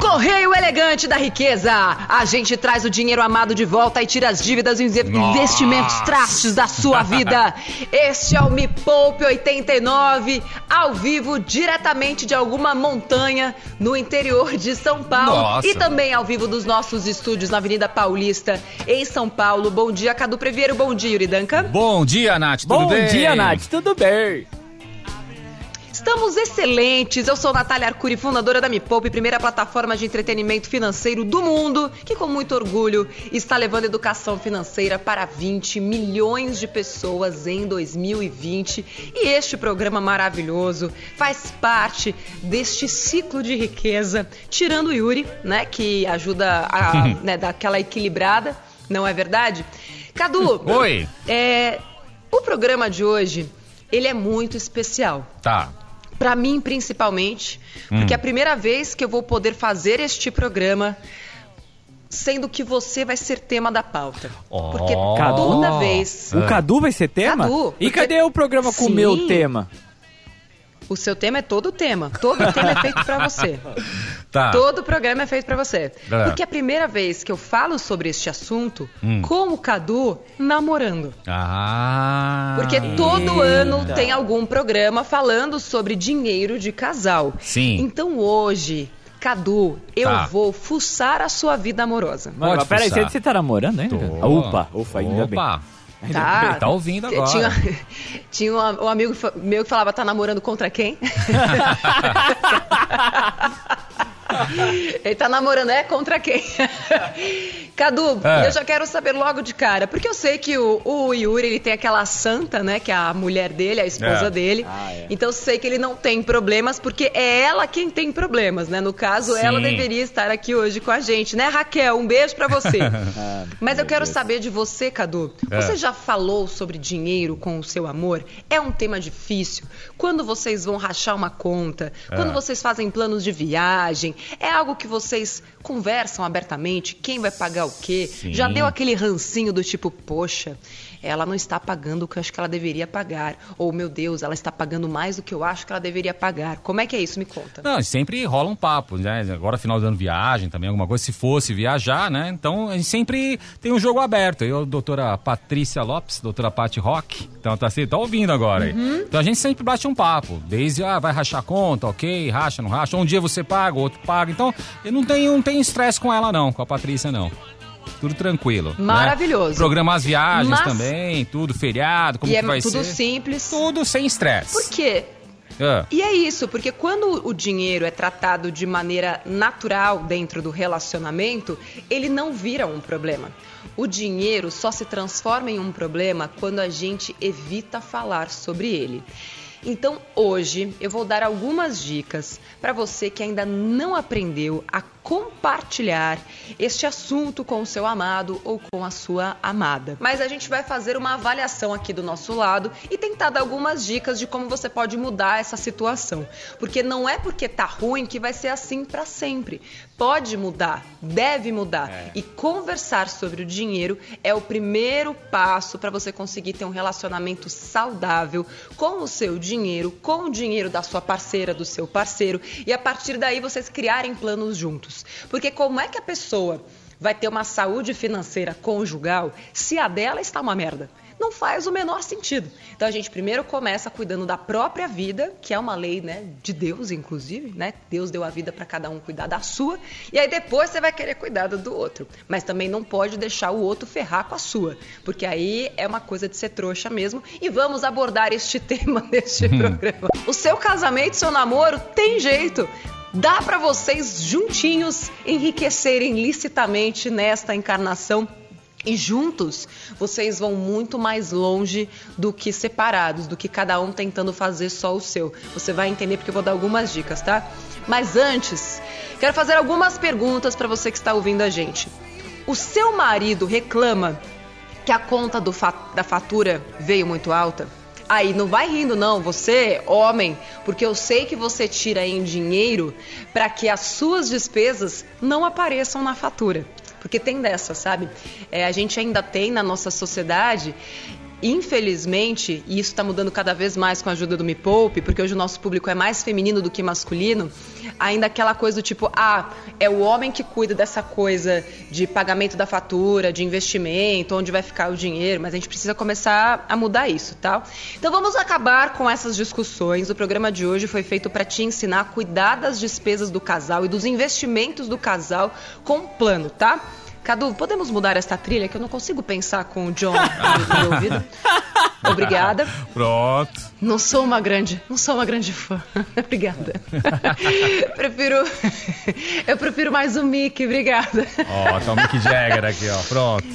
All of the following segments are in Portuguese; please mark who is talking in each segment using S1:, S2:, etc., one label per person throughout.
S1: Correio Elegante da Riqueza. A gente traz o dinheiro amado de volta e tira as dívidas e os investimentos trastes da sua vida. Este é o Me Poupe 89, ao vivo, diretamente de alguma montanha no interior de São Paulo.
S2: Nossa.
S1: E também ao vivo dos nossos estúdios na Avenida Paulista, em São Paulo. Bom dia, Cadu Previero. Bom dia, Yuri Danca.
S2: Bom dia, Nath. Tudo
S3: Bom
S2: bem?
S3: dia, Nath. Tudo bem?
S1: Estamos excelentes. Eu sou Natália Arcuri, fundadora da Me Poupe, primeira plataforma de entretenimento financeiro do mundo, que com muito orgulho está levando educação financeira para 20 milhões de pessoas em 2020. E este programa maravilhoso faz parte deste ciclo de riqueza, tirando o Yuri, né, que ajuda a né, dar aquela equilibrada, não é verdade? Cadu,
S2: Oi.
S1: é, o programa de hoje, ele é muito especial.
S2: Tá.
S1: Pra mim, principalmente, porque é a primeira vez que eu vou poder fazer este programa sendo que você vai ser tema da pauta.
S2: Ó.
S1: Porque
S3: Cadu?
S1: toda vez
S3: O Cadu vai ser tema?
S1: Cadu,
S3: e
S1: porque-
S3: cadê o programa com o meu tema?
S1: O seu tema é todo o tema. Todo o tema é feito pra você.
S2: Tá.
S1: Todo o programa é feito pra você.
S2: É.
S1: Porque é a primeira vez que eu falo sobre este assunto
S2: Hum.
S1: com o Cadu namorando.
S2: Ah.
S1: Porque todo ano tem algum programa falando sobre dinheiro de casal.
S2: Sim.
S1: Então hoje, Cadu, eu
S2: Tá.
S1: vou fuçar a sua vida amorosa.
S3: Mano, mas peraí, você, você tá namorando ainda?
S2: Tô.
S3: Opa, ufa, ainda bem.
S1: Tá?
S2: Tá ouvindo agora.
S1: Tinha, tinha um, um amigo meu que falava, tá namorando contra quem? Ele tá namorando, é? Contra quem? Cadu,
S2: É.
S1: eu já quero saber logo de cara, porque eu sei que o, o Yuri, ele tem aquela santa, né, que é a mulher dele, a esposa
S2: É.
S1: dele.
S3: Ah, é.
S1: Então eu sei que ele não tem problemas, porque é ela quem tem problemas, né? No caso,
S2: Sim.
S1: ela deveria estar aqui hoje com a gente, né, Raquel? Um beijo pra você.
S3: Ah,
S1: Mas eu quero
S3: Deus.
S1: saber de você, Cadu.
S2: É.
S1: Você já falou sobre dinheiro com o seu amor? É um tema difícil? Quando vocês vão rachar uma conta? Quando
S2: É.
S1: vocês fazem planos de viagem? É algo que vocês conversam abertamente? Quem vai pagar o quê?
S2: Sim.
S1: Já deu aquele rancinho do tipo, poxa, ela não está pagando o que eu acho que ela deveria pagar. Ou, meu Deus, ela está pagando mais do que eu acho que ela deveria pagar. Como é que é isso? Me conta.
S2: Não, sempre rola um papo, né? Agora final do ano viagem também, alguma coisa, se fosse viajar, né? Então a gente sempre tem um jogo aberto. Eu, doutora Patrícia Lopes, doutora Pati Rock, então tá, assim, tá ouvindo agora aí.
S1: Uhum.
S2: Então a gente sempre bate um papo, desde, ah, vai rachar a conta, ok, racha, não racha. Um dia você paga, outro paga. Então eu não tenho não tenho estresse com ela não, com a Patrícia não. Tudo tranquilo. né?
S1: Maravilhoso.
S2: Programar as viagens
S1: Mas-
S2: também, tudo, feriado, como
S1: e
S2: que
S1: é
S2: vai
S1: tudo
S2: ser.
S1: simples.
S2: Tudo sem estresse.
S1: Por quê?
S2: Ah,
S1: E é isso, porque quando o dinheiro é tratado de maneira natural dentro do relacionamento, ele não vira um problema. O dinheiro só se transforma em um problema quando a gente evita falar sobre ele. Então, hoje eu vou dar algumas dicas para você que ainda não aprendeu a compartilhar este assunto com o seu amado ou com a sua amada. Mas a gente vai fazer uma avaliação aqui do nosso lado e tentar dar algumas dicas de como você pode mudar essa situação. Porque não é porque tá ruim que vai ser assim para sempre. Pode mudar, deve mudar. E conversar sobre o dinheiro é o primeiro passo para você conseguir ter um relacionamento saudável com o seu dinheiro, com o dinheiro da sua parceira, do seu parceiro, e a partir daí vocês criarem planos juntos. Porque como é que a pessoa vai ter uma saúde financeira conjugal se a dela está uma merda? Não faz o menor sentido. Então a gente primeiro começa cuidando da própria vida, que é uma lei, né, de Deus inclusive, né? Deus deu a vida para cada um cuidar da sua, e aí depois você vai querer cuidar do outro. Mas também não pode deixar o outro ferrar com a sua, porque aí é uma coisa de ser trouxa mesmo. E vamos abordar este tema neste programa. O seu casamento, seu namoro tem jeito. Dá para vocês juntinhos enriquecerem licitamente nesta encarnação e juntos vocês vão muito mais longe do que separados, do que cada um tentando fazer só o seu. Você vai entender porque eu vou dar algumas dicas, tá? Mas antes, quero fazer algumas perguntas para você que está ouvindo a gente. O seu marido reclama que a conta fa- da fatura veio muito alta? Aí, não vai rindo não, você, homem, porque eu sei que você tira em dinheiro para que as suas despesas não apareçam na fatura. Porque tem dessa, sabe? É, a gente ainda tem na nossa sociedade infelizmente, e isso está mudando cada vez mais com a ajuda do Me Poupe, porque hoje o nosso público é mais feminino do que masculino, ainda aquela coisa do tipo, ah, é o homem que cuida dessa coisa de pagamento da fatura, de investimento, onde vai ficar o dinheiro, mas a gente precisa começar a mudar isso, tá? Então vamos acabar com essas discussões. O programa de hoje foi feito para te ensinar a cuidar das despesas do casal e dos investimentos do casal com plano, tá? Cadu, podemos mudar esta trilha que eu não consigo pensar com o John no meu ouvido? Obrigada.
S2: Pronto.
S1: Não sou uma grande, não sou uma grande fã. obrigada. prefiro Eu prefiro mais o Mickey, obrigada.
S2: Ó, oh, tá o Mickey Jagger aqui, ó. Pronto.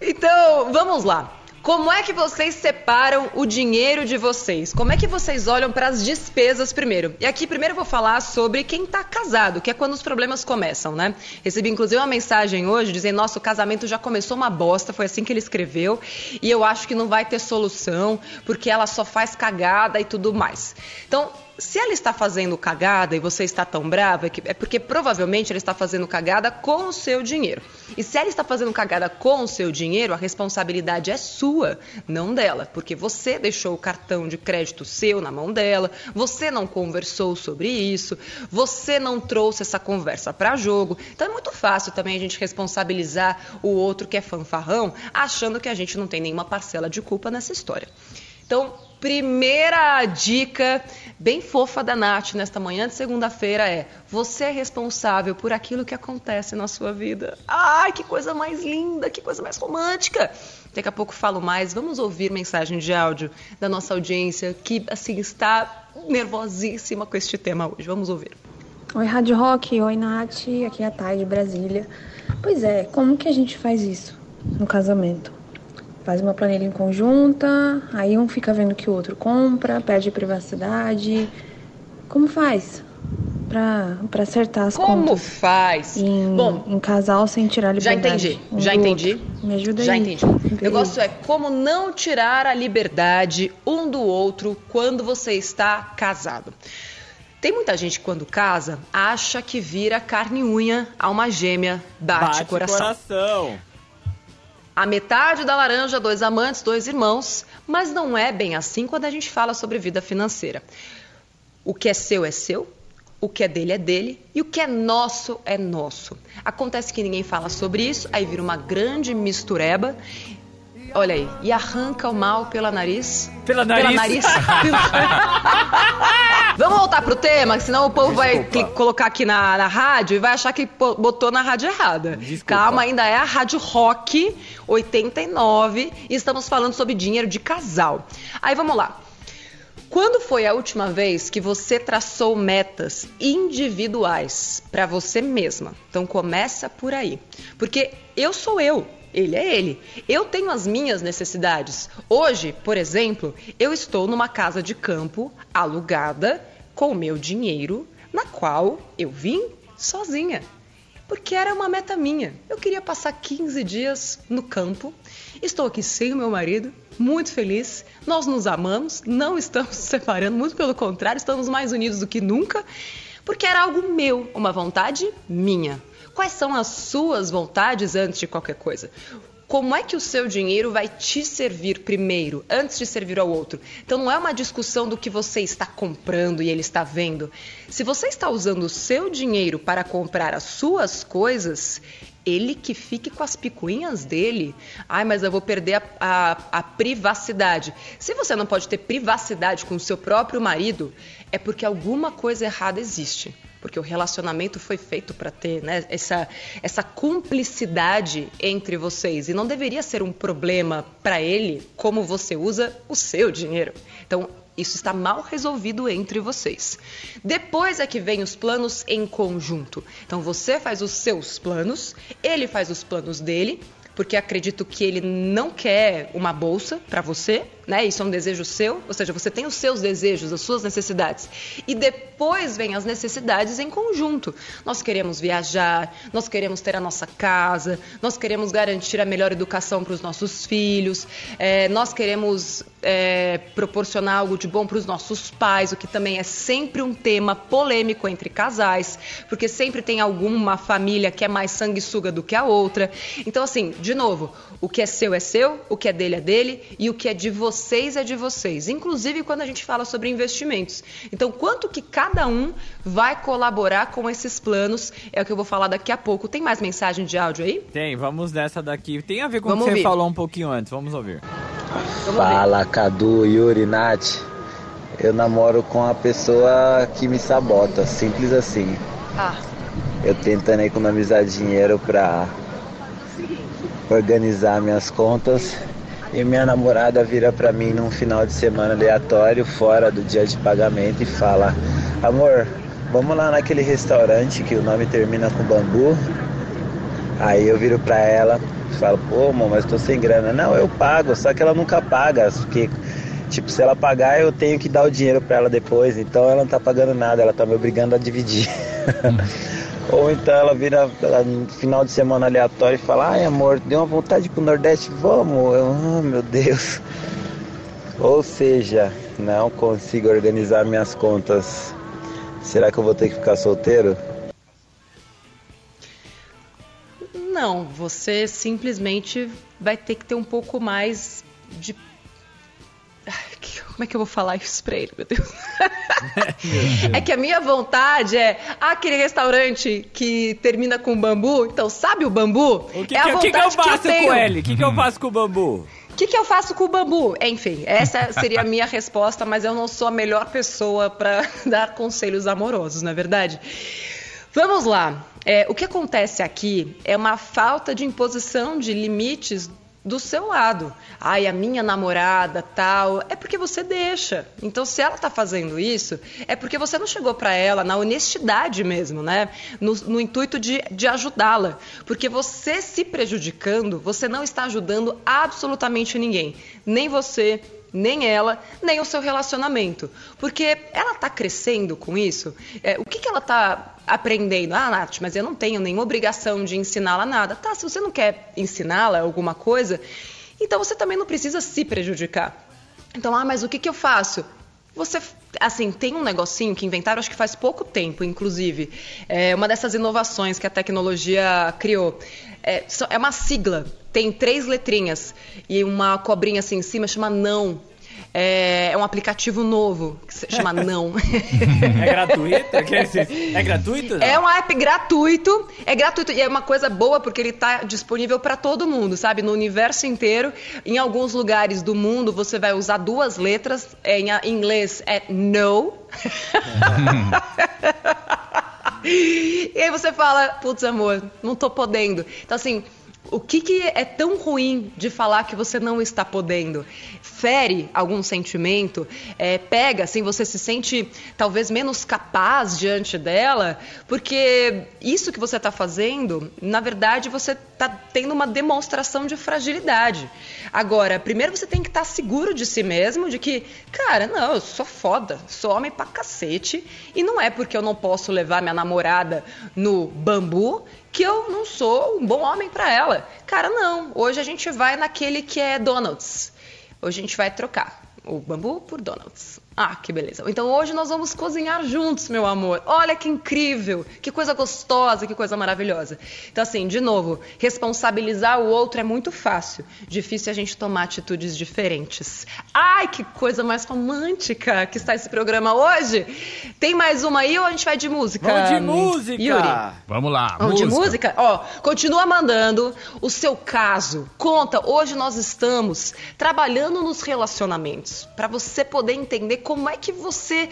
S1: Então, vamos lá. Como é que vocês separam o dinheiro de vocês? Como é que vocês olham para as despesas primeiro? E aqui primeiro eu vou falar sobre quem está casado, que é quando os problemas começam, né? Recebi inclusive uma mensagem hoje dizendo: "Nosso casamento já começou uma bosta", foi assim que ele escreveu, e eu acho que não vai ter solução, porque ela só faz cagada e tudo mais. Então, se ela está fazendo cagada e você está tão brava, é porque provavelmente ela está fazendo cagada com o seu dinheiro. E se ela está fazendo cagada com o seu dinheiro, a responsabilidade é sua, não dela, porque você deixou o cartão de crédito seu na mão dela, você não conversou sobre isso, você não trouxe essa conversa para jogo. Então é muito fácil também a gente responsabilizar o outro que é fanfarrão, achando que a gente não tem nenhuma parcela de culpa nessa história. Então, primeira dica bem fofa da Nath nesta manhã de segunda-feira é: você é responsável por aquilo que acontece na sua vida. Ai, que coisa mais linda, que coisa mais romântica. Daqui a pouco falo mais. Vamos ouvir mensagem de áudio da nossa audiência que assim está nervosíssima com este tema hoje. Vamos ouvir.
S4: Oi, Rádio Rock. Oi, Nath. Aqui é a Thay de Brasília. Pois é, como que a gente faz isso no casamento? Faz uma planilha em conjunta, aí um fica vendo que o outro compra, pede privacidade. Como faz? Pra, acertar as
S1: Como
S4: contas.
S1: Como faz?
S4: Em, Bom, em casal sem tirar a liberdade.
S1: Já entendi, um já entendi.
S4: Outro. Me ajuda
S1: já
S4: aí.
S1: Já entendi. O negócio é como não tirar a liberdade um do outro quando você está casado. Tem muita gente que quando casa acha que vira carne e unha, alma gêmea, bate,
S3: bate
S1: coração.
S3: coração.
S1: A metade da laranja, dois amantes, dois irmãos, mas não é bem assim quando a gente fala sobre vida financeira. O que é seu é seu, o que é dele é dele e o que é nosso é nosso. Acontece que ninguém fala sobre isso, aí vira uma grande mistureba. Olha aí, e arranca o mal pela nariz.
S3: Pela nariz?
S1: Pela nariz. Vamos voltar pro tema, senão o povo Desculpa. vai colocar aqui na, na rádio e vai achar que botou na rádio errada. Desculpa. Calma, ainda é a Rádio Rock 89 e estamos falando sobre dinheiro de casal. Aí vamos lá. Quando foi a última vez que você traçou metas individuais para você mesma? Então começa por aí. Porque eu sou eu, ele é ele. Eu tenho as minhas necessidades. Hoje, por exemplo, eu estou numa casa de campo alugada com meu dinheiro, na qual eu vim sozinha. Porque era uma meta minha. Eu queria passar 15 dias no campo. Estou aqui sem o meu marido, muito feliz. Nós nos amamos, não estamos separando, muito pelo contrário, estamos mais unidos do que nunca, porque era algo meu, uma vontade minha. Quais são as suas vontades antes de qualquer coisa? Como é que o seu dinheiro vai te servir primeiro, antes de servir ao outro? Então não é uma discussão do que você está comprando e ele está vendo. Se você está usando o seu dinheiro para comprar as suas coisas, ele que fique com as picuinhas dele. Ai, mas eu vou perder a, a, a, privacidade. Se você não pode ter privacidade com o seu próprio marido, é porque alguma coisa errada existe porque o relacionamento foi feito para ter né, essa, essa cumplicidade entre vocês. E não deveria ser um problema para ele como você usa o seu dinheiro. Então, isso está mal resolvido entre vocês. Depois é que vem os planos em conjunto. Então você faz os seus planos, ele faz os planos dele, porque acredito que ele não quer uma bolsa para você, né? Isso é um desejo seu, ou seja, você tem os seus desejos, as suas necessidades. E depois vem as necessidades em conjunto. Nós queremos viajar, nós queremos ter a nossa casa, nós queremos garantir a melhor educação para os nossos filhos, é, nós queremos é, proporcionar algo de bom para os nossos pais, o que também é sempre um tema polêmico entre casais, porque sempre tem alguma família que é mais sanguessuga do que a outra. Então, assim, de novo, o que é seu é seu, o que é dele é dele e o que é de vocês é de vocês. Inclusive quando a gente fala sobre investimentos. Então, quanto que cada um vai colaborar com esses planos é o que eu vou falar daqui a pouco. Tem mais mensagem de áudio aí?
S3: Tem, vamos nessa daqui. Tem a ver com
S1: Vamos
S3: o que você
S1: ouvir.
S3: falou um pouquinho antes. Vamos ouvir.
S1: Vamos
S5: Fala, Cadu, Yuri, Nath. Eu namoro com a pessoa que me sabota, simples assim.
S1: Ah,
S5: Eu tentando economizar dinheiro pra organizar minhas contas e minha namorada vira pra mim num final de semana aleatório, fora do dia de pagamento, e fala: Amor, vamos lá naquele restaurante que o nome termina com bambu. Aí eu viro pra ela e falo: Pô, amor, mas tô sem grana. Não, eu pago, só que ela nunca paga, porque. Tipo, se ela pagar, eu tenho que dar o dinheiro pra ela depois. Então ela não tá pagando nada, ela tá me obrigando a dividir. Ou então ela vira no final de semana aleatório e fala, ai amor, deu uma vontade pro Nordeste, vamos. Eu, oh, meu Deus. Ou seja, não consigo organizar minhas contas. Será que eu vou ter que ficar solteiro?
S1: não, você simplesmente vai ter que ter um pouco mais de Como é que eu vou falar isso pra ele, meu Deus? é que a minha vontade é ah, aquele restaurante que termina com bambu. Então, sabe o bambu?
S3: O que,
S1: é a
S3: que, o que que eu
S1: vontade
S3: faço
S1: tenho.
S3: com ele? O que, que eu faço com o bambu?
S1: O que, que eu faço com o bambu? Enfim, essa seria a minha resposta, mas eu não sou a melhor pessoa para dar conselhos amorosos, não é verdade? Vamos lá. É, o que acontece aqui é uma falta de imposição de limites do seu lado. Ai, a minha namorada, tal. É porque você deixa. Então, se ela tá fazendo isso, é porque você não chegou para ela na honestidade mesmo, né? No, no intuito de, de ajudá-la. Porque você se prejudicando, você não está ajudando absolutamente ninguém. Nem você, nem ela, nem o seu relacionamento. Porque ela está crescendo com isso. É, o que, que ela está aprendendo? Ah, Nath, mas eu não tenho nenhuma obrigação de ensiná-la nada. Tá, se você não quer ensiná-la alguma coisa, então você também não precisa se prejudicar. Então, ah, mas o que, que eu faço? Você, assim, tem um negocinho que inventaram, acho que faz pouco tempo, inclusive. É uma dessas inovações que a tecnologia criou. É, é uma sigla, tem três letrinhas e uma cobrinha assim em cima, chama Não. É, é um aplicativo novo que se chama Não.
S3: É gratuito? É, que- é gratuito?
S1: É um app gratuito, é gratuito e é uma coisa boa porque ele está disponível para todo mundo, sabe? No universo inteiro. Em alguns lugares do mundo você vai usar duas letras. É, em inglês é no. e aí você fala, putz, amor, não tô podendo. Então, assim. O que, que é tão ruim de falar que você não está podendo? Fere algum sentimento? É, pega, assim, você se sente talvez menos capaz diante dela? Porque isso que você está fazendo, na verdade, você está tendo uma demonstração de fragilidade. Agora, primeiro você tem que estar seguro de si mesmo, de que, cara, não, eu sou foda, sou homem pra cacete, e não é porque eu não posso levar minha namorada no bambu que eu não sou um bom homem para ela. Cara, não. Hoje a gente vai naquele que é Donald's. Hoje a gente vai trocar o bambu por Donald's. Ah, que beleza. Então hoje nós vamos cozinhar juntos, meu amor. Olha que incrível, que coisa gostosa, que coisa maravilhosa. Então, assim, de novo, responsabilizar o outro é muito fácil. Difícil a gente tomar atitudes diferentes. Ai, que coisa mais romântica que está esse programa hoje. Tem mais uma aí ou a gente vai de música?
S3: Vamos de música!
S1: Yuri.
S2: Vamos lá,
S1: Vamos de música? Ó, continua mandando o seu caso. Conta, hoje nós estamos trabalhando nos relacionamentos para você poder entender como é que você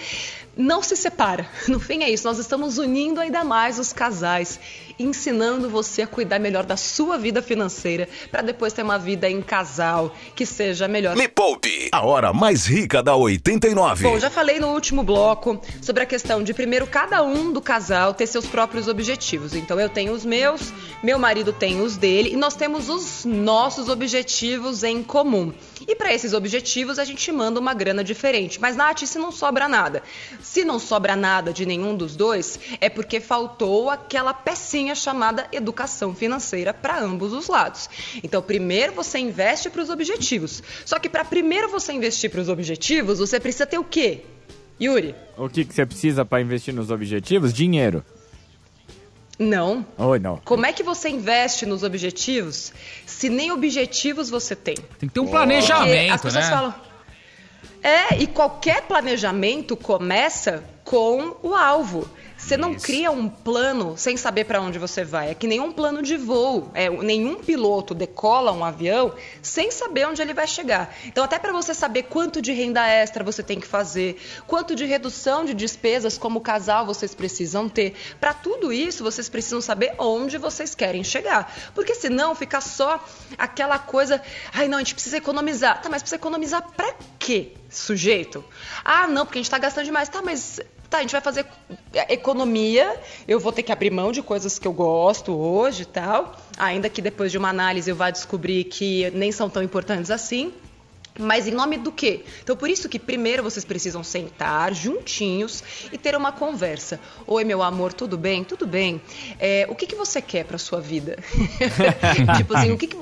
S1: não se separa. No fim é isso, nós estamos unindo ainda mais os casais. Ensinando você a cuidar melhor da sua vida financeira para depois ter uma vida em casal que seja melhor.
S6: Me Poupe, a hora mais rica da 89.
S1: Bom, já falei no último bloco sobre a questão de primeiro cada um do casal ter seus próprios objetivos. Então eu tenho os meus, meu marido tem os dele e nós temos os nossos objetivos em comum. E para esses objetivos a gente manda uma grana diferente. Mas Nath, se não sobra nada, se não sobra nada de nenhum dos dois, é porque faltou aquela pecinha chamada educação financeira para ambos os lados. Então, primeiro você investe para os objetivos. Só que para primeiro você investir para os objetivos, você precisa ter o quê? Yuri?
S3: O que, que você precisa para investir nos objetivos? Dinheiro.
S1: Não.
S3: Oi, não.
S1: Como é que você investe nos objetivos se nem objetivos você tem?
S2: Tem que ter um
S1: Porque
S2: planejamento,
S1: as pessoas
S2: né?
S1: falam. É, e qualquer planejamento começa com o alvo. Você não
S2: Isso.
S1: cria um plano sem saber para onde você vai. É que nenhum plano de voo. É, nenhum piloto decola um avião sem saber onde ele vai chegar. Então, até para você saber quanto de renda extra você tem que fazer, quanto de redução de despesas como casal vocês precisam ter, para tudo isso vocês precisam saber onde vocês querem chegar. Porque senão fica só aquela coisa, ai não, a gente precisa economizar. Tá, mas precisa economizar para quê, sujeito? Ah, não, porque a gente está gastando demais. Tá, mas tá, a gente vai fazer economia, eu vou ter que abrir mão de coisas que eu gosto hoje e tal, ainda que depois de uma análise eu vá descobrir que nem são tão importantes assim. Mas em nome do quê? Então, por isso que primeiro vocês precisam sentar juntinhos e ter uma conversa. Oi, meu amor, tudo bem? Tudo bem. É, o que, que você quer para sua vida? tipo assim, o que, que,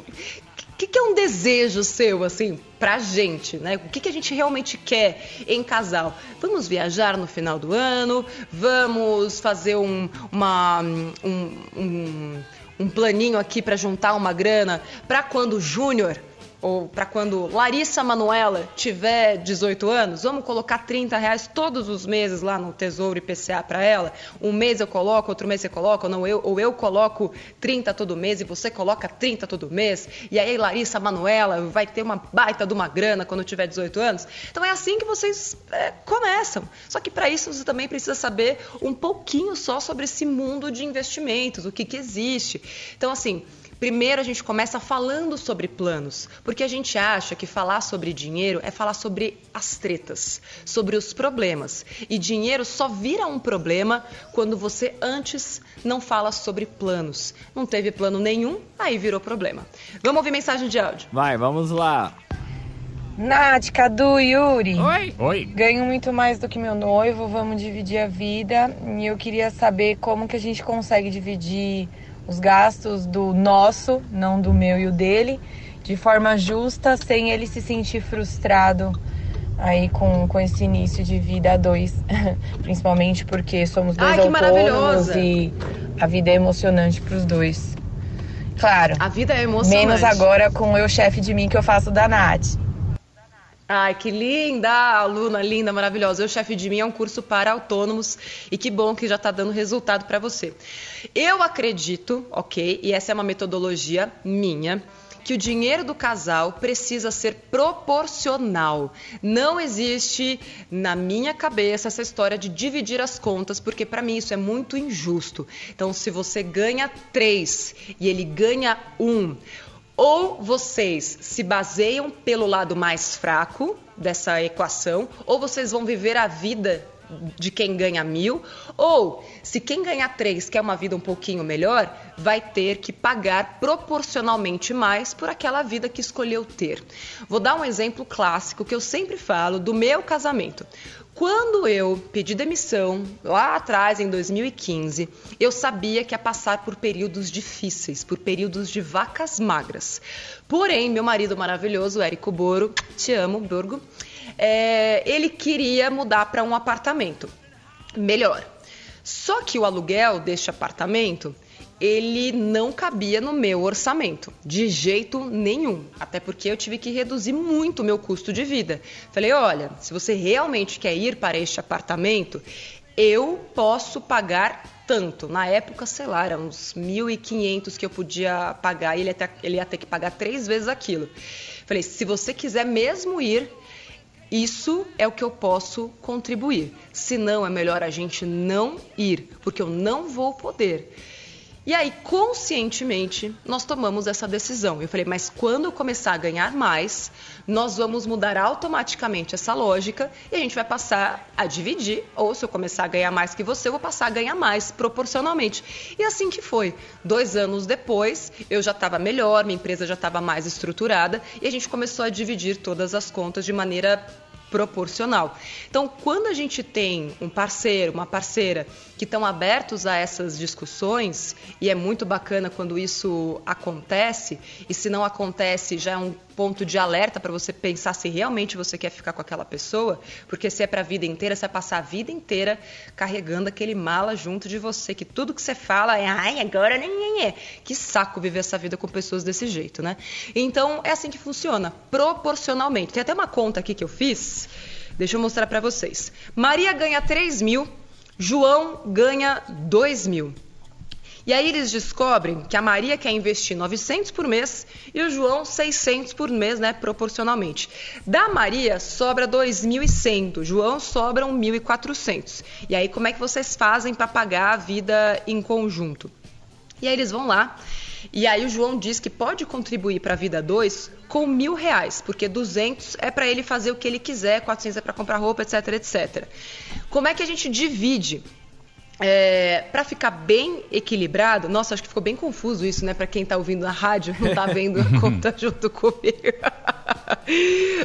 S1: que, que é um desejo seu, assim, pra gente, né? O que, que a gente realmente quer em casal? Vamos viajar no final do ano? Vamos fazer um, uma, um, um, um planinho aqui para juntar uma grana para quando o Júnior ou para quando Larissa Manuela tiver 18 anos, vamos colocar 30 reais todos os meses lá no Tesouro IPCA para ela. Um mês eu coloco, outro mês você coloca, ou, não, eu, ou eu coloco 30 todo mês e você coloca 30 todo mês. E aí Larissa Manuela vai ter uma baita de uma grana quando tiver 18 anos. Então é assim que vocês é, começam. Só que para isso você também precisa saber um pouquinho só sobre esse mundo de investimentos, o que, que existe. Então assim, Primeiro a gente começa falando sobre planos, porque a gente acha que falar sobre dinheiro é falar sobre as tretas, sobre os problemas. E dinheiro só vira um problema quando você antes não fala sobre planos. Não teve plano nenhum, aí virou problema. Vamos ouvir mensagem de áudio.
S3: Vai, vamos lá.
S7: Nath, Cadu, Yuri.
S3: Oi.
S2: Oi.
S7: Ganho muito mais do que meu noivo, vamos dividir a vida. E eu queria saber como que a gente consegue dividir os gastos do nosso, não do meu e o dele, de forma justa, sem ele se sentir frustrado aí com, com esse início de vida a dois. Principalmente porque somos dois
S1: Ai, que
S7: autônomos e a vida é emocionante pros dois. Claro,
S1: A vida é emocionante.
S7: menos agora com eu chefe de mim que eu faço da Nath.
S1: Ai, que linda, aluna linda, maravilhosa. O chefe de mim é um curso para autônomos e que bom que já está dando resultado para você. Eu acredito, ok, e essa é uma metodologia minha, que o dinheiro do casal precisa ser proporcional. Não existe na minha cabeça essa história de dividir as contas, porque para mim isso é muito injusto. Então, se você ganha três e ele ganha um, ou vocês se baseiam pelo lado mais fraco dessa equação, ou vocês vão viver a vida de quem ganha mil, ou se quem ganha três quer uma vida um pouquinho melhor, vai ter que pagar proporcionalmente mais por aquela vida que escolheu ter. Vou dar um exemplo clássico que eu sempre falo do meu casamento. Quando eu pedi demissão, lá atrás, em 2015, eu sabia que ia passar por períodos difíceis, por períodos de vacas magras. Porém, meu marido maravilhoso, Érico Boro, te amo, Borgo, é, ele queria mudar para um apartamento melhor. Só que o aluguel deste apartamento ele não cabia no meu orçamento, de jeito nenhum. Até porque eu tive que reduzir muito o meu custo de vida. Falei: olha, se você realmente quer ir para este apartamento, eu posso pagar tanto. Na época, sei lá, eram uns 1.500 que eu podia pagar e ele ia, ter, ele ia ter que pagar três vezes aquilo. Falei: se você quiser mesmo ir, isso é o que eu posso contribuir. Se não, é melhor a gente não ir, porque eu não vou poder. E aí, conscientemente, nós tomamos essa decisão. Eu falei, mas quando eu começar a ganhar mais, nós vamos mudar automaticamente essa lógica e a gente vai passar a dividir. Ou se eu começar a ganhar mais que você, eu vou passar a ganhar mais proporcionalmente. E assim que foi. Dois anos depois, eu já estava melhor, minha empresa já estava mais estruturada e a gente começou a dividir todas as contas de maneira proporcional. Então, quando a gente tem um parceiro, uma parceira que estão abertos a essas discussões, e é muito bacana quando isso acontece, e se não acontece, já é um ponto de alerta para você pensar se realmente você quer ficar com aquela pessoa, porque se é para a vida inteira, você vai passar a vida inteira carregando aquele mala junto de você, que tudo que você fala é, ai, agora nem é. Que saco viver essa vida com pessoas desse jeito, né? Então, é assim que funciona, proporcionalmente. Tem até uma conta aqui que eu fiz, deixa eu mostrar para vocês. Maria ganha 3 mil, João ganha 2 mil. E aí eles descobrem que a Maria quer investir 900 por mês e o João 600 por mês, né, proporcionalmente. Da Maria sobra 2.100, do João sobram 1.400. E aí como é que vocês fazem para pagar a vida em conjunto? E aí eles vão lá e aí o João diz que pode contribuir para a vida 2 com mil reais, porque 200 é para ele fazer o que ele quiser, 400 é para comprar roupa, etc, etc. Como é que a gente divide? É, para ficar bem equilibrado, nossa, acho que ficou bem confuso isso, né? Para quem está ouvindo na rádio, não está vendo a conta junto comigo.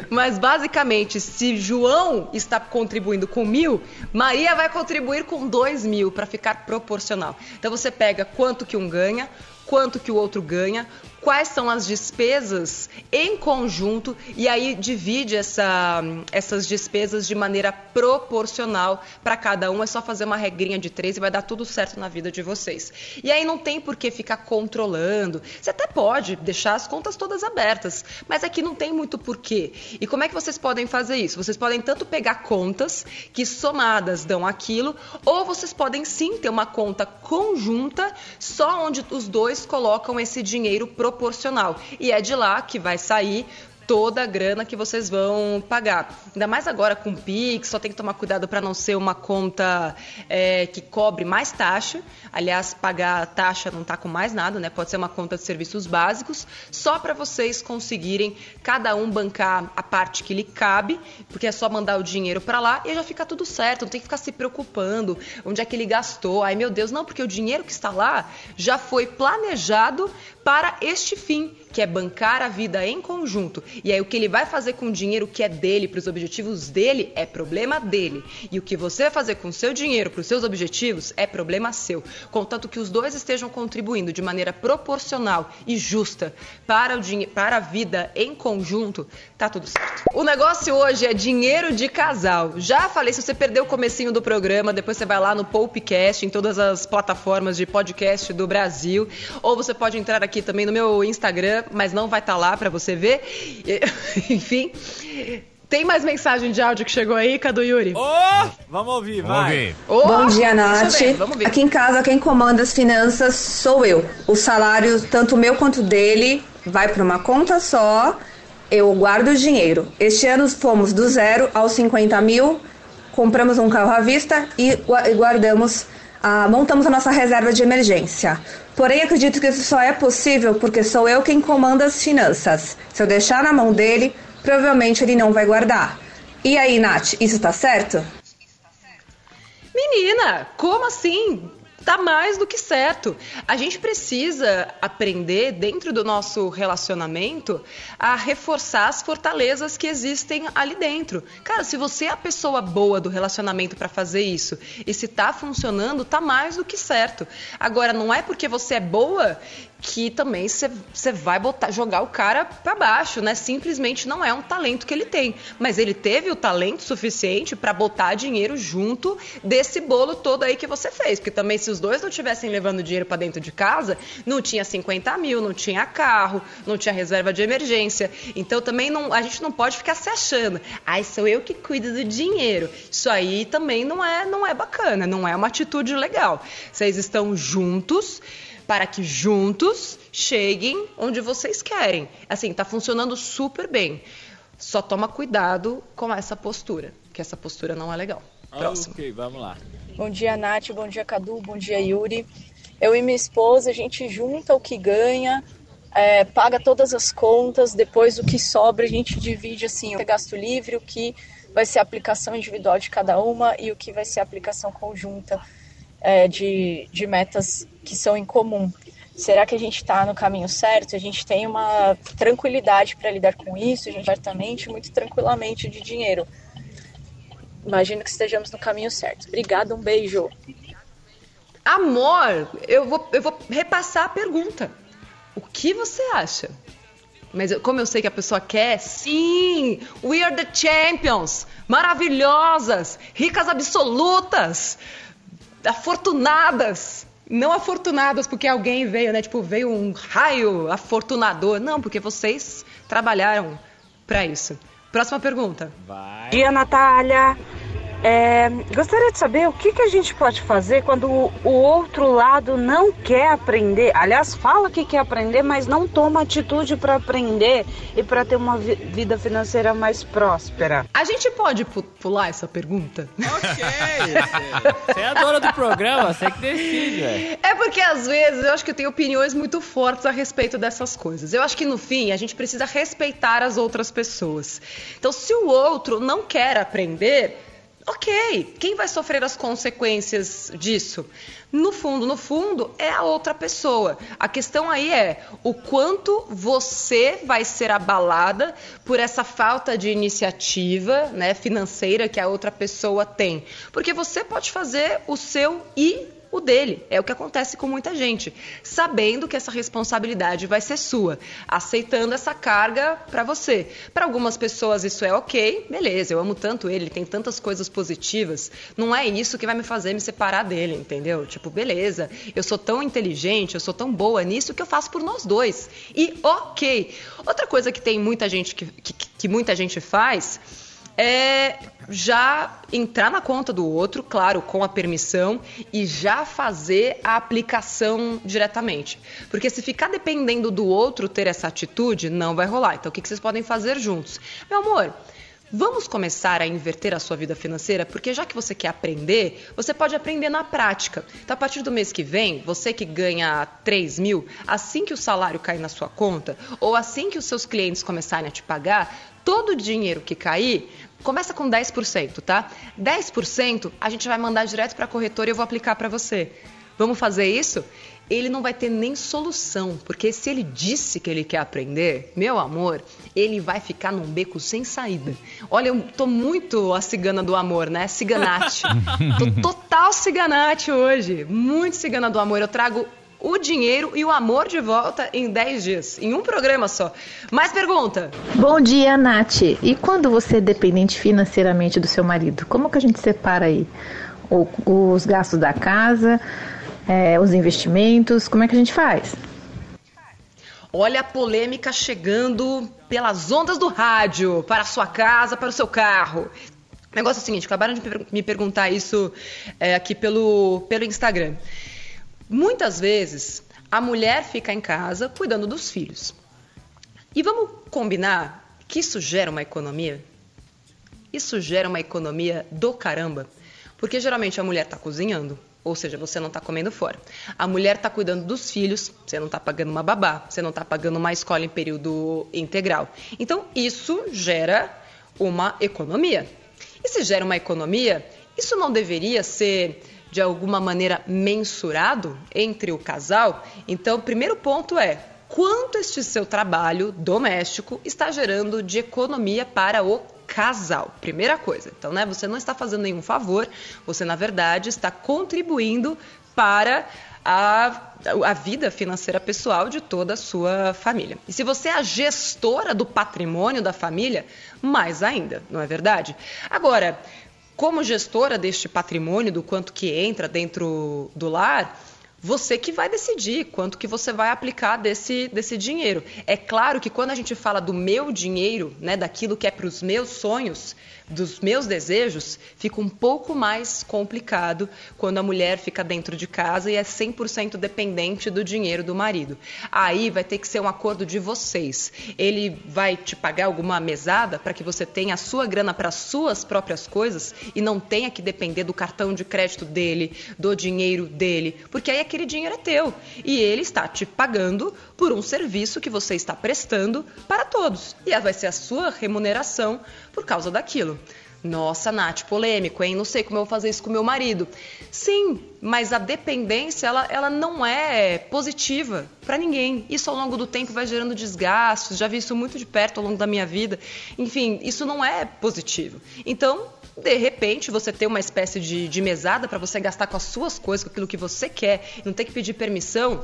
S1: Mas basicamente, se João está contribuindo com mil, Maria vai contribuir com dois mil para ficar proporcional. Então você pega quanto que um ganha, quanto que o outro ganha, quais são as despesas em conjunto e aí divide essa, essas despesas de maneira proporcional para cada um. É só fazer uma regrinha de três e vai dar tudo certo na vida de vocês. E aí não tem por que ficar controlando. Você até pode deixar as contas todas abertas, mas aqui não tem muito porquê. E como é que vocês podem fazer isso? Vocês podem tanto pegar contas que somadas dão aquilo, ou vocês podem sim ter uma conta conjunta só onde os dois colocam esse dinheiro proporcional proporcional. E é de lá que vai sair toda a grana que vocês vão pagar. Ainda mais agora com o Pix, só tem que tomar cuidado para não ser uma conta é, que cobre mais taxa. Aliás, pagar taxa não está com mais nada, né? Pode ser uma conta de serviços básicos, só para vocês conseguirem cada um bancar a parte que lhe cabe, porque é só mandar o dinheiro para lá e já fica tudo certo. Não tem que ficar se preocupando onde é que ele gastou. Ai meu Deus, não, porque o dinheiro que está lá já foi planejado para este fim, que é bancar a vida em conjunto. E aí o que ele vai fazer com o dinheiro que é dele, para os objetivos dele, é problema dele. E o que você vai fazer com o seu dinheiro para os seus objetivos é problema seu. Contanto que os dois estejam contribuindo de maneira proporcional e justa para, o para a vida em conjunto, tá tudo certo. O negócio hoje é dinheiro de casal. Já falei, se você perdeu o comecinho do programa, depois você vai lá no Poupecast, em todas as plataformas de podcast do Brasil, ou você pode entrar aqui aqui também no meu Instagram, mas não vai estar tá lá para você ver. Enfim. Tem mais mensagem de áudio que chegou aí, Cadu Yuri?
S3: Oh, vamos ouvir, vamos vai. Ouvir.
S8: Oh, Bom dia, Nath. Aqui em casa, quem comanda as finanças sou eu. O salário, tanto meu quanto dele, vai para uma conta só. Eu guardo o dinheiro. Este ano fomos do zero aos 50 mil, compramos um carro à vista e guardamos, ah, montamos a nossa reserva de emergência. Porém, acredito que isso só é possível porque sou eu quem comanda as finanças. Se eu deixar na mão dele, provavelmente ele não vai guardar. E aí, Nath, isso tá certo?
S1: Menina, como assim? Tá mais do que certo. A gente precisa aprender, dentro do nosso relacionamento, a reforçar as fortalezas que existem ali dentro. Cara, se você é a pessoa boa do relacionamento para fazer isso e se tá funcionando, tá mais do que certo. Agora, não é porque você é boa que também você vai botar, jogar o cara para baixo, né? Simplesmente não é um talento que ele tem, mas ele teve o talento suficiente para botar dinheiro junto desse bolo todo aí que você fez, porque também se os dois não tivessem levando dinheiro para dentro de casa, não tinha 50 mil, não tinha carro, não tinha reserva de emergência, então também não, a gente não pode ficar se achando, ai sou eu que cuido do dinheiro, isso aí também não é, não é bacana, não é uma atitude legal. Vocês estão juntos para que juntos cheguem onde vocês querem. Assim, tá funcionando super bem. Só toma cuidado com essa postura, que essa postura não é legal.
S3: Próximo. Ok, vamos lá.
S9: Bom dia, Nath. Bom dia, Cadu. Bom dia, Yuri. Eu e minha esposa, a gente junta o que ganha, é, paga todas as contas, depois o que sobra a gente divide assim, o que é gasto livre, o que vai ser aplicação individual de cada uma e o que vai ser aplicação conjunta é, de, de metas que são em comum. Será que a gente está no caminho certo? A gente tem uma tranquilidade para lidar com isso, certamente muito tranquilamente de dinheiro. Imagino que estejamos no caminho certo. Obrigada, um beijo.
S1: Amor, eu vou, eu vou repassar a pergunta. O que você acha? Mas como eu sei que a pessoa quer, sim! We are the champions! Maravilhosas! Ricas absolutas! Afortunadas! Não afortunadas porque alguém veio, né? Tipo, veio um raio afortunador. Não, porque vocês trabalharam para isso. Próxima pergunta.
S10: Vai. Dia, Natália. É, gostaria de saber o que, que a gente pode fazer quando o, o, outro lado não quer aprender. Aliás, fala que quer aprender, mas não toma atitude para aprender e para ter uma vi vida financeira mais próspera.
S1: A gente pode pular essa pergunta?
S3: Ok. você é a dona do programa, você que decide. Véio.
S1: É porque às vezes eu acho que eu tenho opiniões muito fortes a respeito dessas coisas. Eu acho que no fim a gente precisa respeitar as outras pessoas. Então, se o outro não quer aprender ok, quem vai sofrer as consequências disso? No fundo, no fundo, é a outra pessoa. A questão aí é o quanto você vai ser abalada por essa falta de iniciativa né, financeira que a outra pessoa tem. Porque você pode fazer o seu e o dele. É o que acontece com muita gente, sabendo que essa responsabilidade vai ser sua, aceitando essa carga para você. Para algumas pessoas isso é ok, beleza, eu amo tanto ele, tem tantas coisas positivas, não é isso que vai me fazer me separar dele, entendeu? Tipo, beleza, eu sou tão inteligente, eu sou tão boa nisso que eu faço por nós dois. E ok. Outra coisa que tem muita gente que, que, que muita gente faz é já entrar na conta do outro, claro, com a permissão, e já fazer a aplicação diretamente. Porque se ficar dependendo do outro ter essa atitude, não vai rolar. Então, o que vocês podem fazer juntos? Meu amor. Vamos começar a inverter a sua vida financeira, porque já que você quer aprender, você pode aprender na prática. Então, a partir do mês que vem, você que ganha 3 mil, assim que o salário cair na sua conta, ou assim que os seus clientes começarem a te pagar, todo o dinheiro que cair, Começa com 10%, tá? 10% a gente vai mandar direto para a corretora e eu vou aplicar para você. Vamos fazer isso? Ele não vai ter nem solução, porque se ele disse que ele quer aprender, meu amor, ele vai ficar num beco sem saída. Olha, eu tô muito a cigana do amor, né? Ciganate. tô total ciganate hoje. Muito cigana do amor. Eu trago o dinheiro e o amor de volta em 10 dias, em um programa só. Mais pergunta?
S11: Bom dia, Nath. E quando você é dependente financeiramente do seu marido, como que a gente separa aí o, os gastos da casa, é, os investimentos, como é que a gente faz?
S1: Olha a polêmica chegando pelas ondas do rádio, para a sua casa, para o seu carro. O negócio é o seguinte, acabaram de me perguntar isso é, aqui pelo, pelo Instagram. Muitas vezes a mulher fica em casa cuidando dos filhos. E vamos combinar que isso gera uma economia? Isso gera uma economia do caramba. Porque geralmente a mulher está cozinhando, ou seja, você não está comendo fora. A mulher está cuidando dos filhos, você não está pagando uma babá, você não está pagando uma escola em período integral. Então, isso gera uma economia. E se gera uma economia, isso não deveria ser de alguma maneira mensurado entre o casal, então o primeiro ponto é quanto este seu trabalho doméstico está gerando de economia para o casal. Primeira coisa. Então, né, você não está fazendo nenhum favor, você na verdade está contribuindo para a, a vida financeira pessoal de toda a sua família. E se você é a gestora do patrimônio da família, mais ainda, não é verdade? Agora, como gestora deste patrimônio, do quanto que entra dentro do lar, você que vai decidir quanto que você vai aplicar desse, desse dinheiro. É claro que quando a gente fala do meu dinheiro, né, daquilo que é para os meus sonhos, dos meus desejos, fica um pouco mais complicado quando a mulher fica dentro de casa e é 100% dependente do dinheiro do marido. Aí vai ter que ser um acordo de vocês. Ele vai te pagar alguma mesada para que você tenha a sua grana para suas próprias coisas e não tenha que depender do cartão de crédito dele, do dinheiro dele, porque aí aquele dinheiro é teu e ele está te pagando por um serviço que você está prestando para todos. E vai ser a sua remuneração por causa daquilo. Nossa, Nath, polêmico, hein? Não sei como eu vou fazer isso com meu marido. Sim, mas a dependência, ela, ela não é positiva para ninguém. Isso ao longo do tempo vai gerando desgastes, já vi isso muito de perto ao longo da minha vida. Enfim, isso não é positivo. Então, de repente, você ter uma espécie de, de mesada para você gastar com as suas coisas, com aquilo que você quer, não ter que pedir permissão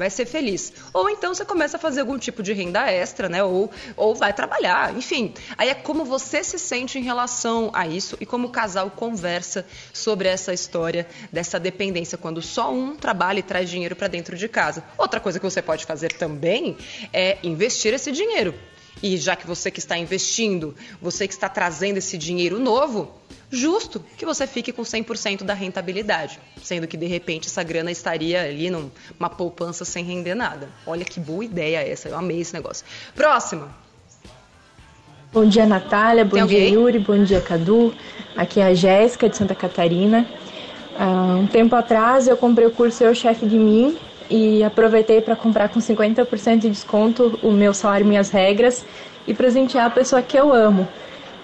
S1: vai ser feliz. Ou então você começa a fazer algum tipo de renda extra, né? Ou, ou vai trabalhar, enfim. Aí é como você se sente em relação a isso e como o casal conversa sobre essa história dessa dependência quando só um trabalha e traz dinheiro para dentro de casa. Outra coisa que você pode fazer também é investir esse dinheiro. E já que você que está investindo, você que está trazendo esse dinheiro novo, justo que você fique com 100% da rentabilidade, sendo que de repente essa grana estaria ali numa poupança sem render nada. Olha que boa ideia essa, eu amei esse negócio. Próxima.
S12: Bom dia, Natália. Bom dia, Yuri. Bom dia, Cadu. Aqui é a Jéssica de Santa Catarina. Uh, um tempo atrás eu comprei o curso Eu Chefe de Mim e aproveitei para comprar com 50% de desconto o meu salário Minhas Regras e presentear a pessoa que eu amo.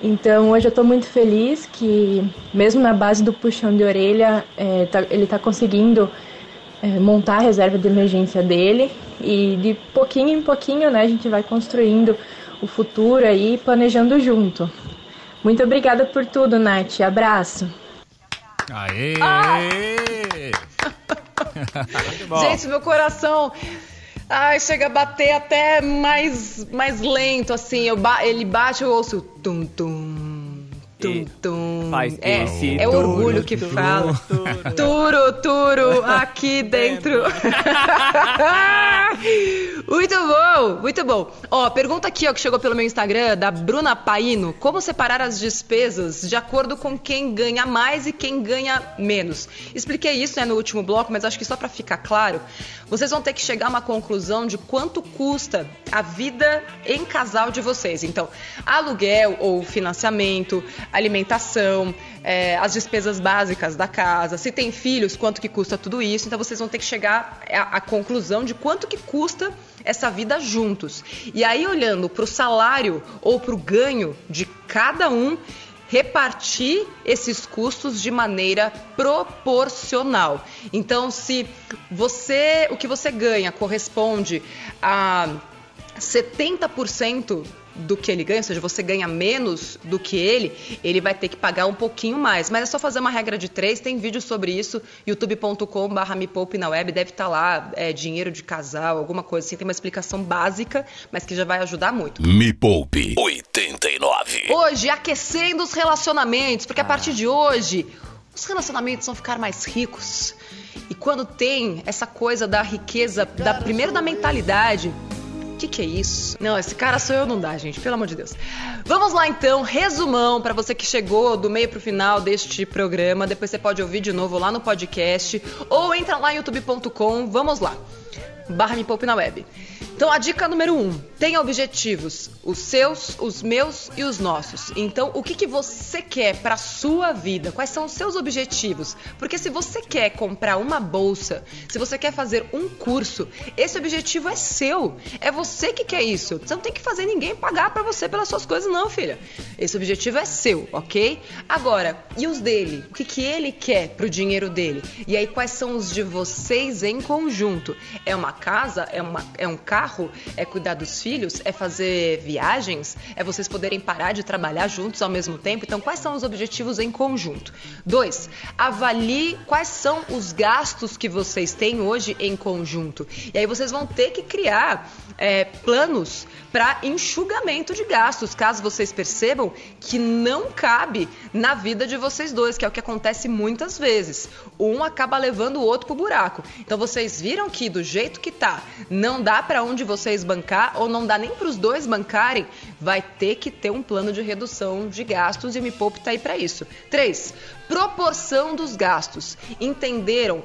S12: Então hoje eu estou muito feliz que, mesmo na base do puxão de orelha, é, tá, ele está conseguindo é, montar a reserva de emergência dele e de pouquinho em pouquinho né, a gente vai construindo o futuro aí, planejando junto. Muito obrigada por tudo, Nath. Abraço.
S2: Aê!
S1: Ah! Gente, meu coração Ai, chega a bater até mais, mais lento, assim. Ba ele bate, eu ouço tum tum. Tum.
S3: Faz
S1: é,
S3: esse
S1: é
S3: turo,
S1: orgulho que
S3: turo,
S1: fala.
S3: turo.
S1: Turo, turo, aqui dentro. muito bom, muito bom. Ó, pergunta aqui, ó, que chegou pelo meu Instagram, da Bruna Paino. Como separar as despesas de acordo com quem ganha mais e quem ganha menos? Expliquei isso né, no último bloco, mas acho que só para ficar claro, vocês vão ter que chegar a uma conclusão de quanto custa a vida em casal de vocês. Então, aluguel ou financiamento, alimentação, é, as despesas básicas da casa, se tem filhos, quanto que custa tudo isso. Então vocês vão ter que chegar à, conclusão de quanto que custa essa vida juntos. E aí olhando para o salário ou para o ganho de cada um, repartir esses custos de maneira proporcional. Então, se você o que você ganha corresponde a 70% do que ele ganha, ou seja, você ganha menos do que ele, ele vai ter que pagar um pouquinho mais. Mas é só fazer uma regra de três, tem vídeo sobre isso, youtube.com.br me poupe na web, deve estar tá lá, é, dinheiro de casal, alguma coisa assim, tem uma explicação básica, mas que já vai ajudar muito.
S6: Me Poupe 89.
S1: Hoje, aquecendo os relacionamentos, porque a partir de hoje, os relacionamentos vão ficar mais ricos. E quando tem essa coisa da riqueza, da primeiro da mentalidade, que, que, é isso? Não, esse cara sou eu, não dá, gente, pelo amor de Deus. Vamos lá então, resumão para você que chegou do meio pro final deste programa. Depois você pode ouvir de novo lá no podcast ou entra lá em youtube.com. Vamos lá. Barra Me Poupe na Web. Então, a dica número um: tenha objetivos, os seus, os meus e os nossos. Então, o que, que você quer para sua vida? Quais são os seus objetivos? Porque se você quer comprar uma bolsa, se você quer fazer um curso, esse objetivo é seu. É você que quer isso. Você não tem que fazer ninguém pagar para você pelas suas coisas, não, filha. Esse objetivo é seu, ok? Agora, e os dele? O que, que ele quer pro dinheiro dele? E aí, quais são os de vocês em conjunto? É uma casa? É, uma, é um carro? Carro? É cuidar dos filhos? É fazer viagens? É vocês poderem parar de trabalhar juntos ao mesmo tempo? Então, quais são os objetivos em conjunto? Dois, avalie quais são os gastos que vocês têm hoje em conjunto. E aí vocês vão ter que criar é, planos para enxugamento de gastos, caso vocês percebam que não cabe na vida de vocês dois, que é o que acontece muitas vezes. Um acaba levando o outro pro buraco. Então vocês viram que do jeito que tá, não dá para um de vocês bancar ou não dá nem para os dois bancarem, vai ter que ter um plano de redução de gastos e o Me Poupe tá aí para isso. Três, proporção dos gastos. Entenderam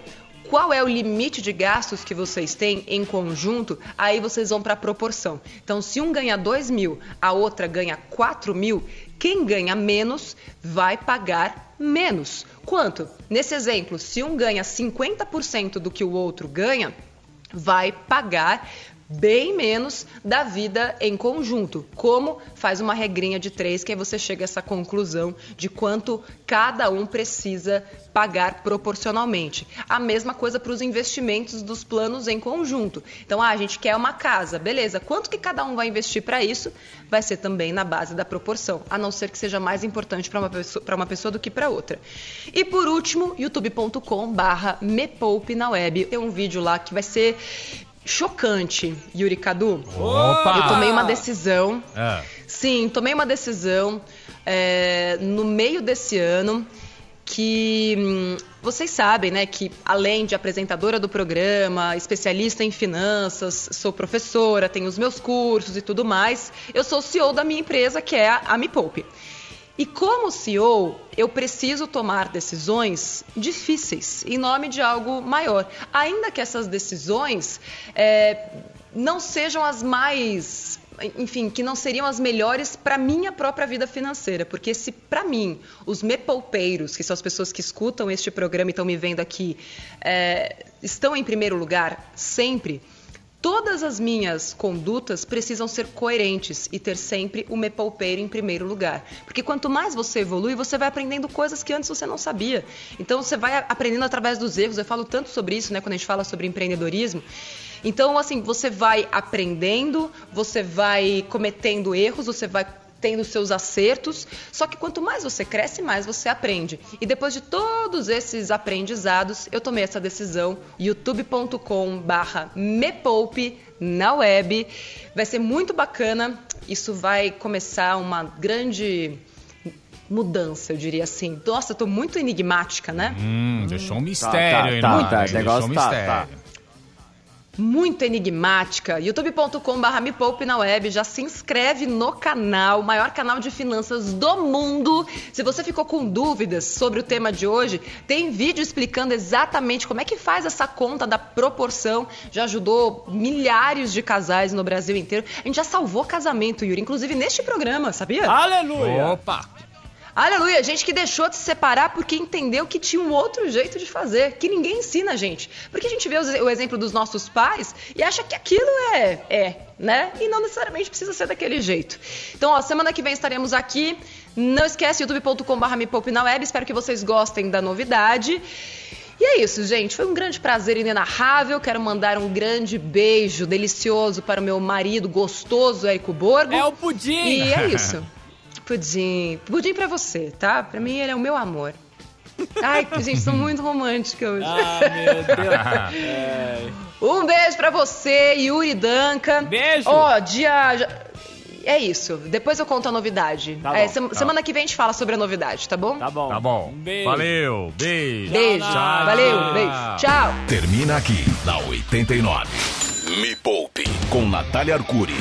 S1: qual é o limite de gastos que vocês têm em conjunto, aí vocês vão para a proporção. Então, se um ganha 2 mil, a outra ganha 4 mil, quem ganha menos vai pagar menos. Quanto? Nesse exemplo, se um ganha 50% do que o outro ganha, vai pagar bem menos da vida em conjunto. Como faz uma regrinha de três, que aí você chega a essa conclusão de quanto cada um precisa pagar proporcionalmente. A mesma coisa para os investimentos dos planos em conjunto. Então, ah, a gente quer uma casa, beleza? Quanto que cada um vai investir para isso? Vai ser também na base da proporção, a não ser que seja mais importante para uma pessoa, uma pessoa do que para outra. E por último, youtube.com/barra me poupe na web. Tem um vídeo lá que vai ser chocante, Yuri Cadu.
S2: Opa!
S1: Eu tomei uma decisão.
S2: É.
S1: Sim, tomei uma decisão é, no meio desse ano que hum, vocês sabem, né, que além de apresentadora do programa, especialista em finanças, sou professora, tenho os meus cursos e tudo mais, eu sou CEO da minha empresa que é a Me Poupe. E como CEO, eu preciso tomar decisões difíceis em nome de algo maior. Ainda que essas decisões é, não sejam as mais. Enfim, que não seriam as melhores para minha própria vida financeira. Porque se para mim, os mepoupeiros, que são as pessoas que escutam este programa e estão me vendo aqui, é, estão em primeiro lugar sempre Todas as minhas condutas precisam ser coerentes e ter sempre o me poupeiro em primeiro lugar. Porque quanto mais você evolui, você vai aprendendo coisas que antes você não sabia. Então você vai aprendendo através dos erros. Eu falo tanto sobre isso, né, quando a gente fala sobre empreendedorismo. Então, assim, você vai aprendendo, você vai cometendo erros, você vai tendo seus acertos, só que quanto mais você cresce, mais você aprende. E depois de todos esses aprendizados, eu tomei essa decisão, youtube.com/barra mepoupe na web. Vai ser muito bacana. Isso vai começar uma grande mudança, eu diria assim. Nossa, eu tô muito enigmática, né?
S2: Hum, deixou um
S3: Tá,
S2: mistério
S3: tá,
S2: aí,
S3: tá,
S2: não
S3: tá,
S2: Deixou
S3: negócio
S2: um
S3: tá,
S2: mistério.
S3: tá.
S1: Muito enigmática. youtube.com.br Me Poupe na web. Já se inscreve no canal, maior canal de finanças do mundo. Se você ficou com dúvidas sobre o tema de hoje, tem vídeo explicando exatamente como é que faz essa conta da proporção. Já ajudou milhares de casais no Brasil inteiro. A gente já salvou casamento, Yuri, inclusive neste programa, sabia?
S3: Aleluia!
S2: Opa!
S1: Aleluia, gente que deixou de se separar porque entendeu que tinha um outro jeito de fazer, que ninguém ensina a gente. Porque a gente vê o exemplo dos nossos pais e acha que aquilo é, é, né? E não necessariamente precisa ser daquele jeito. Então, ó, semana que vem estaremos aqui. Não esquece, youtube.com.br me poupe na web. Espero que vocês gostem da novidade. E é isso, gente. Foi um grande prazer inenarrável. Quero mandar um grande beijo delicioso para o meu marido gostoso, Érico Borgo.
S3: É o pudim!
S1: E é isso. Pudim. Pudim pra você, tá? Pra mim ele é o meu amor. Ai, gente, sou muito romântica hoje.
S3: Ah, meu Deus. É.
S1: Um beijo pra você, Yuri Danca.
S3: Beijo.
S1: Ó, dia. já- É isso. Depois eu conto a novidade.
S3: Tá
S1: É, sem- Semana que vem a gente fala sobre a novidade, tá bom?
S3: Tá bom.
S2: Tá bom.
S3: Um beijo.
S2: Valeu. Beijo.
S1: Beijo.
S3: Tchau.
S1: Valeu, beijo. Tchau.
S6: Termina aqui na 89. Me Poupe com Natália Arcuri.